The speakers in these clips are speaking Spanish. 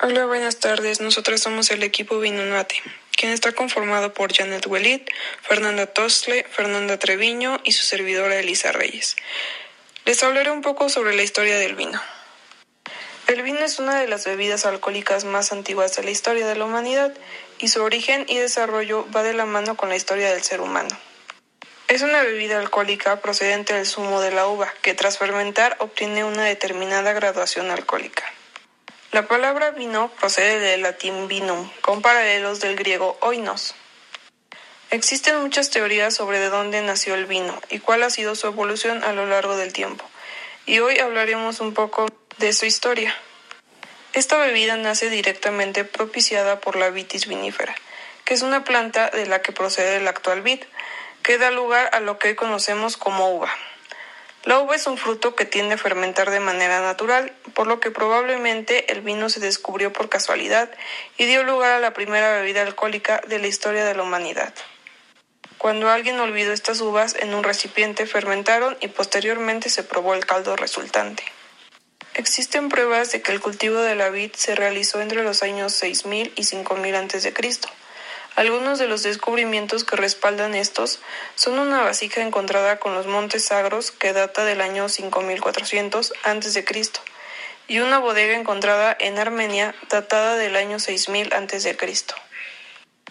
Hola, buenas tardes. Nosotros somos el equipo Vinunate, quien está conformado por Janet Welit, Fernanda Tostle, Fernanda Treviño y su servidora Elisa Reyes. Les hablaré un poco sobre la historia del vino. El vino es una de las bebidas alcohólicas más antiguas de la historia de la humanidad y su origen y desarrollo va de la mano con la historia del ser humano. Es una bebida alcohólica procedente del zumo de la uva, que tras fermentar obtiene una determinada graduación alcohólica. La palabra vino procede del latín vinum, con paralelos del griego oinos. Existen muchas teorías sobre de dónde nació el vino y cuál ha sido su evolución a lo largo del tiempo, y hoy hablaremos un poco de su historia. Esta bebida nace directamente propiciada por la vitis vinífera, que es una planta de la que procede el actual vid, que da lugar a lo que hoy conocemos como uva. La uva es un fruto que tiende a fermentar de manera natural, por lo que probablemente el vino se descubrió por casualidad y dio lugar a la primera bebida alcohólica de la historia de la humanidad. Cuando alguien olvidó estas uvas en un recipiente fermentaron y posteriormente se probó el caldo resultante. Existen pruebas de que el cultivo de la vid se realizó entre los años 6000 y 5000 a.C. Algunos de los descubrimientos que respaldan estos son una vasija encontrada con los montes sagros que data del año 5400 a.C. y una bodega encontrada en Armenia datada del año 6000 a.C.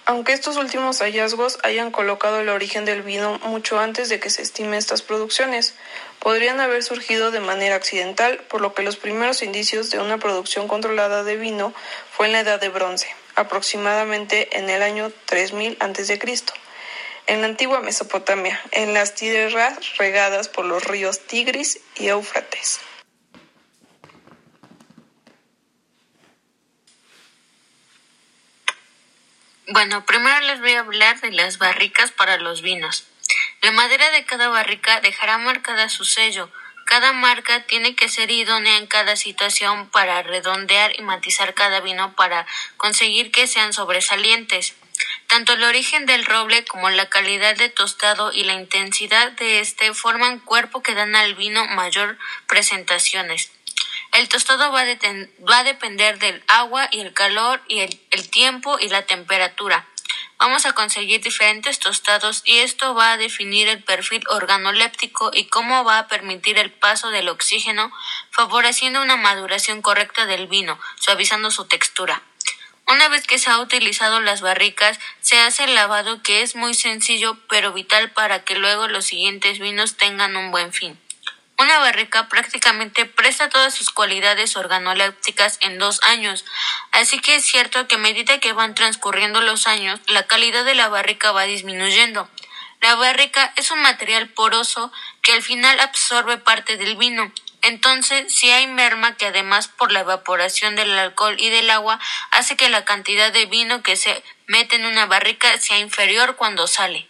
Aunque estos últimos hallazgos hayan colocado el origen del vino mucho antes de que se estime estas producciones, podrían haber surgido de manera accidental, por lo que los primeros indicios de una producción controlada de vino fue en la Edad de Bronce, aproximadamente en el año 3000 a.C., en la antigua Mesopotamia, en las tierras regadas por los ríos Tigris y Éufrates. Bueno, primero les voy a hablar de las barricas para los vinos. La madera de cada barrica dejará marcada su sello. Cada marca tiene que ser idónea en cada situación para redondear y matizar cada vino para conseguir que sean sobresalientes. Tanto el origen del roble como la calidad de tostado y la intensidad de este forman cuerpo que dan al vino mayor presentaciones. El tostado va a, depender del agua y el calor y el tiempo y la temperatura. Vamos a conseguir diferentes tostados y esto va a definir el perfil organoléptico y cómo va a permitir el paso del oxígeno, favoreciendo una maduración correcta del vino, suavizando su textura. Una vez que se ha utilizado las barricas, se hace el lavado que es muy sencillo pero vital para que luego los siguientes vinos tengan un buen fin. Una barrica prácticamente presta todas sus cualidades organolépticas en dos años, así que es cierto que a medida que van transcurriendo los años, la calidad de la barrica va disminuyendo. La barrica es un material poroso que al final absorbe parte del vino. Entonces, si hay merma que además por la evaporación del alcohol y del agua hace que la cantidad de vino que se mete en una barrica sea inferior cuando sale.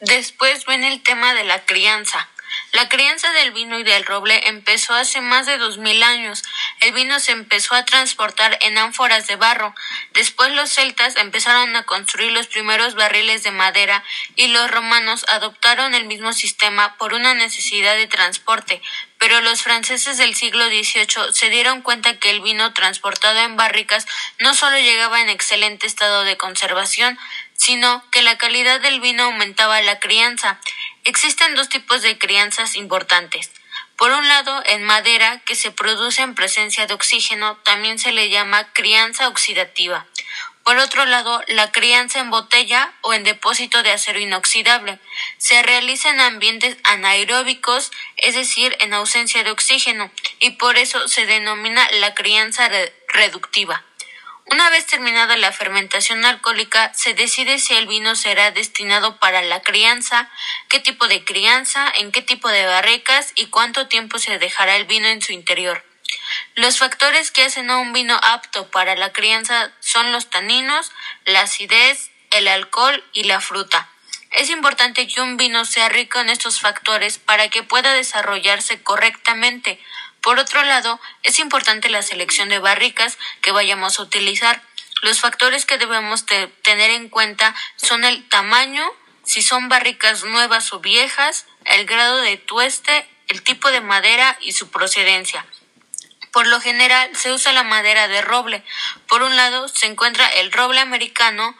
Después viene el tema de la crianza. La crianza del vino y del roble empezó hace más de dos mil años. El vino se empezó a transportar en ánforas de barro. Después los celtas empezaron a construir los primeros barriles de madera y los romanos adoptaron el mismo sistema por una necesidad de transporte. Pero los franceses del siglo XVIII se dieron cuenta que el vino transportado en barricas no solo llegaba en excelente estado de conservación, sino que la calidad del vino aumentaba la crianza. Existen dos tipos de crianzas importantes. Por un lado, en madera, que se produce en presencia de oxígeno, también se le llama crianza oxidativa. Por otro lado, la crianza en botella o en depósito de acero inoxidable se realiza en ambientes anaeróbicos, es decir, en ausencia de oxígeno, y por eso se denomina la crianza reductiva. Una vez terminada la fermentación alcohólica, se decide si el vino será destinado para la crianza, qué tipo de crianza, en qué tipo de barricas y cuánto tiempo se dejará el vino en su interior. Los factores que hacen a un vino apto para la crianza son los taninos, la acidez, el alcohol y la fruta. Es importante que un vino sea rico en estos factores para que pueda desarrollarse correctamente, por otro lado, es importante la selección de barricas que vayamos a utilizar. Los factores que debemos tener en cuenta son el tamaño, si son barricas nuevas o viejas, el grado de tueste, el tipo de madera y su procedencia. Por lo general se usa la madera de roble. Por un lado se encuentra el roble americano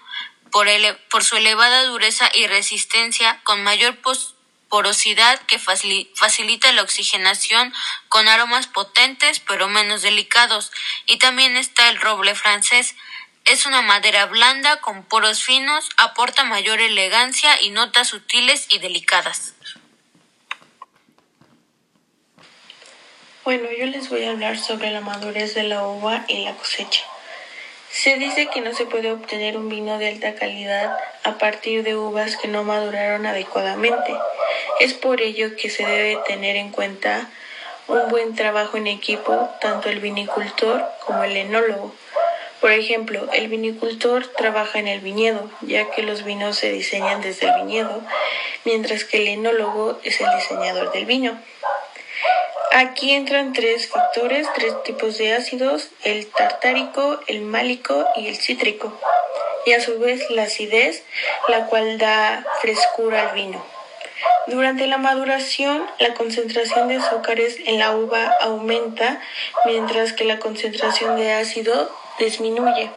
por, por su elevada dureza y resistencia con mayor porosidad que facilita la oxigenación con aromas potentes pero menos delicados. Y también está el roble francés. Es una madera blanda con poros finos, aporta mayor elegancia y notas sutiles y delicadas. Bueno, yo les voy a hablar sobre la madurez de la uva y la cosecha. Se dice que no se puede obtener un vino de alta calidad a partir de uvas que no maduraron adecuadamente. Es por ello que se debe tener en cuenta un buen trabajo en equipo, tanto el vinicultor como el enólogo. Por ejemplo, el vinicultor trabaja en el viñedo, ya que los vinos se diseñan desde el viñedo, mientras que el enólogo es el diseñador del vino. Aquí entran tres factores, tres tipos de ácidos, el tartárico, el málico y el cítrico. Y a su vez la acidez, la cual da frescura al vino. Durante la maduración, la concentración de azúcares en la uva aumenta, mientras que la concentración de ácido disminuye.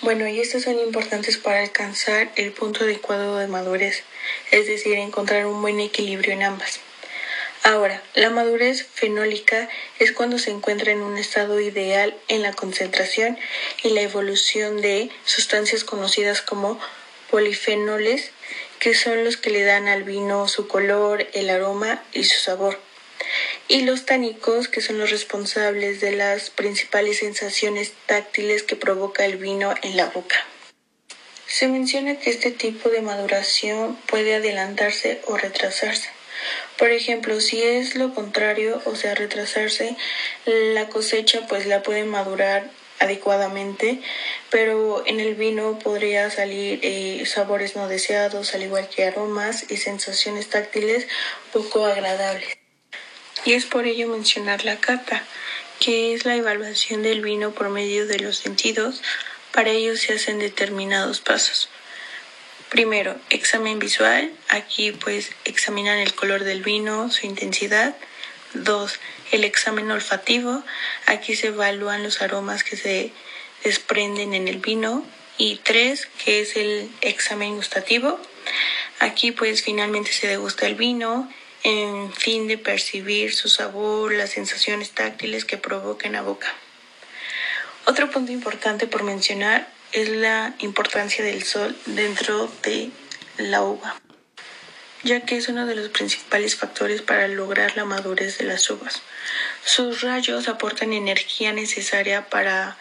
Bueno, y estos son importantes para alcanzar el punto adecuado de madurez, es decir, encontrar un buen equilibrio en ambas. Ahora, la madurez fenólica es cuando se encuentra en un estado ideal en la concentración y la evolución de sustancias conocidas como polifenoles, que son los que le dan al vino su color, el aroma y su sabor. Y los tánicos, que son los responsables de las principales sensaciones táctiles que provoca el vino en la boca. Se menciona que este tipo de maduración puede adelantarse o retrasarse. Por ejemplo, si es lo contrario, o sea, retrasarse, la cosecha pues la puede madurar adecuadamente, pero en el vino podría salir eh, sabores no deseados, al igual que aromas y sensaciones táctiles poco agradables. Y es por ello mencionar la cata, que es la evaluación del vino por medio de los sentidos. Para ello se hacen determinados pasos. Primero, examen visual. Aquí pues examinan el color del vino, su intensidad. Dos, el examen olfativo. Aquí se evalúan los aromas que se desprenden en el vino. Y tres, que es el examen gustativo. Aquí pues finalmente se degusta el vino en fin de percibir su sabor, las sensaciones táctiles que provoca en la boca. Otro punto importante por mencionar es la importancia del sol dentro de la uva, ya que es uno de los principales factores para lograr la madurez de las uvas. Sus rayos aportan energía necesaria para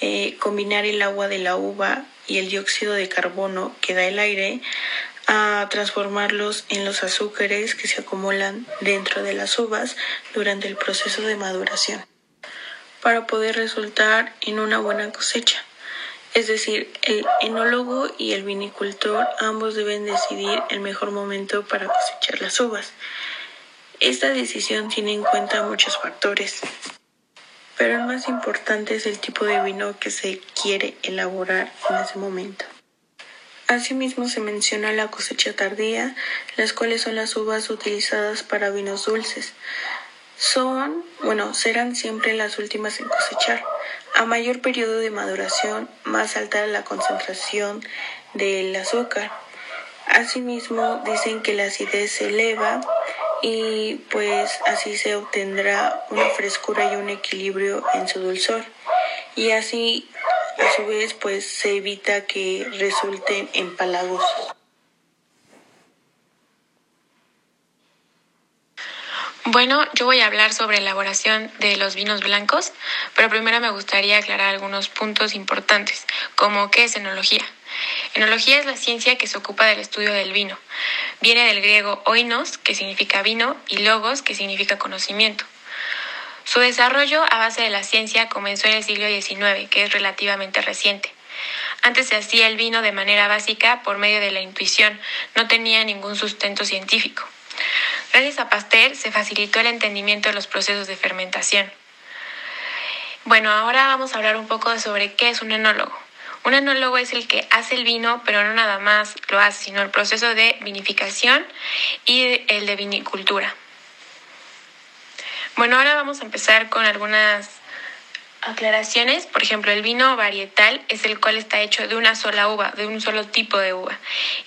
eh, combinar el agua de la uva y el dióxido de carbono que da el aire a transformarlos en los azúcares que se acumulan dentro de las uvas durante el proceso de maduración para poder resultar en una buena cosecha. Es decir, el enólogo y el vinicultor ambos deben decidir el mejor momento para cosechar las uvas. Esta decisión tiene en cuenta muchos factores, pero el más importante es el tipo de vino que se quiere elaborar en ese momento. Asimismo se menciona la cosecha tardía, las cuales son las uvas utilizadas para vinos dulces. Son, bueno, serán siempre las últimas en cosechar. A mayor periodo de maduración, más alta la concentración del azúcar. Asimismo, dicen que la acidez se eleva y pues así se obtendrá una frescura y un equilibrio en su dulzor. Y así, a su vez, pues se evita que resulten empalagosos. Bueno, yo voy a hablar sobre elaboración de los vinos blancos, pero primero me gustaría aclarar algunos puntos importantes, como qué es enología. Enología es la ciencia que se ocupa del estudio del vino. Viene del griego oinos, que significa vino, y logos, que significa conocimiento. Su desarrollo a base de la ciencia comenzó en el siglo XIX, que es relativamente reciente. Antes se hacía el vino de manera básica por medio de la intuición, no tenía ningún sustento científico. Gracias a Pasteur se facilitó el entendimiento de los procesos de fermentación. Bueno, ahora vamos a hablar un poco sobre qué es un enólogo. Un enólogo es el que hace el vino, pero no nada más lo hace, sino el proceso de vinificación y el de vinicultura. Bueno, ahora vamos a empezar con algunas aclaraciones, por ejemplo, el vino varietal es el cual está hecho de una sola uva, de un solo tipo de uva,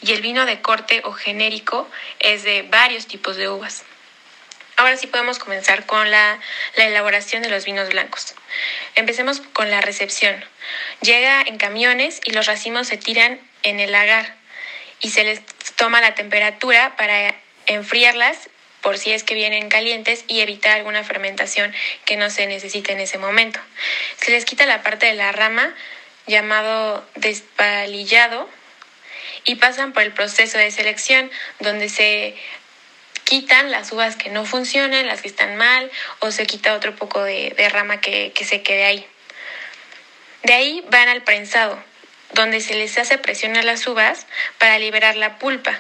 y el vino de corte o genérico es de varios tipos de uvas. Ahora sí podemos comenzar con la, la, elaboración de los vinos blancos. Empecemos con la recepción. Llega en camiones y los racimos se tiran en el lagar y se les toma la temperatura para enfriarlas por si es que vienen calientes y evitar alguna fermentación que no se necesite en ese momento. Se les quita la parte de la rama llamado despalillado y pasan por el proceso de selección donde se quitan las uvas que no funcionan, las que están mal o se quita otro poco de, rama que, que se quede ahí. De ahí van al prensado, donde se les hace presión a las uvas para liberar la pulpa.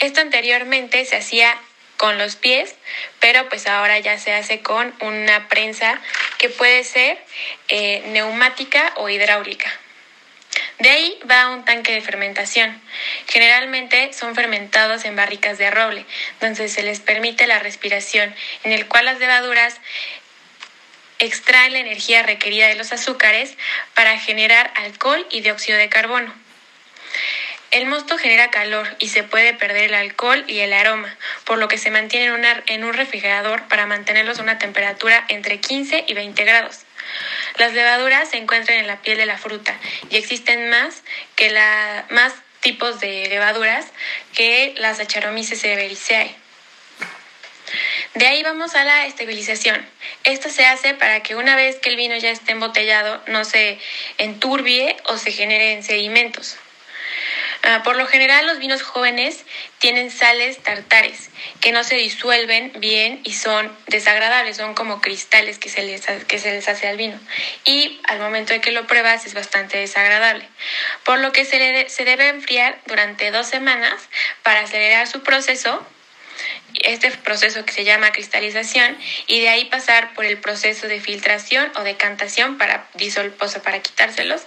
Esto anteriormente se hacía con los pies, pero pues ahora ya se hace con una prensa que puede ser eh, neumática o hidráulica. De ahí va un tanque de fermentación. Generalmente son fermentados en barricas de roble, donde se les permite la respiración, en el cual las levaduras extraen la energía requerida de los azúcares para generar alcohol y dióxido de carbono. El mosto genera calor y se puede perder el alcohol y el aroma, por lo que se mantiene en, un refrigerador para mantenerlos a una temperatura entre 15 y 20 grados. Las levaduras se encuentran en la piel de la fruta y existen más que la, más tipos de levaduras que las Acharomices cerevisiae. De ahí vamos a la estabilización. Esto se hace para que una vez que el vino ya esté embotellado no se enturbie o se generen sedimentos. Ah, por lo general los vinos jóvenes tienen sales tartares que no se disuelven bien y son desagradables, son como cristales que se les, que se les hace al vino. Y al momento de que lo pruebas es bastante desagradable. Por lo que se, se debe enfriar durante dos semanas para acelerar su proceso este proceso que se llama cristalización y de ahí pasar por el proceso de filtración o decantación para disol para quitárselos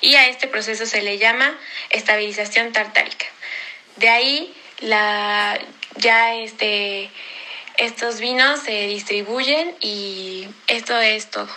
y a este proceso se le llama estabilización tartárica. De ahí la ya este estos vinos se distribuyen y esto es todo.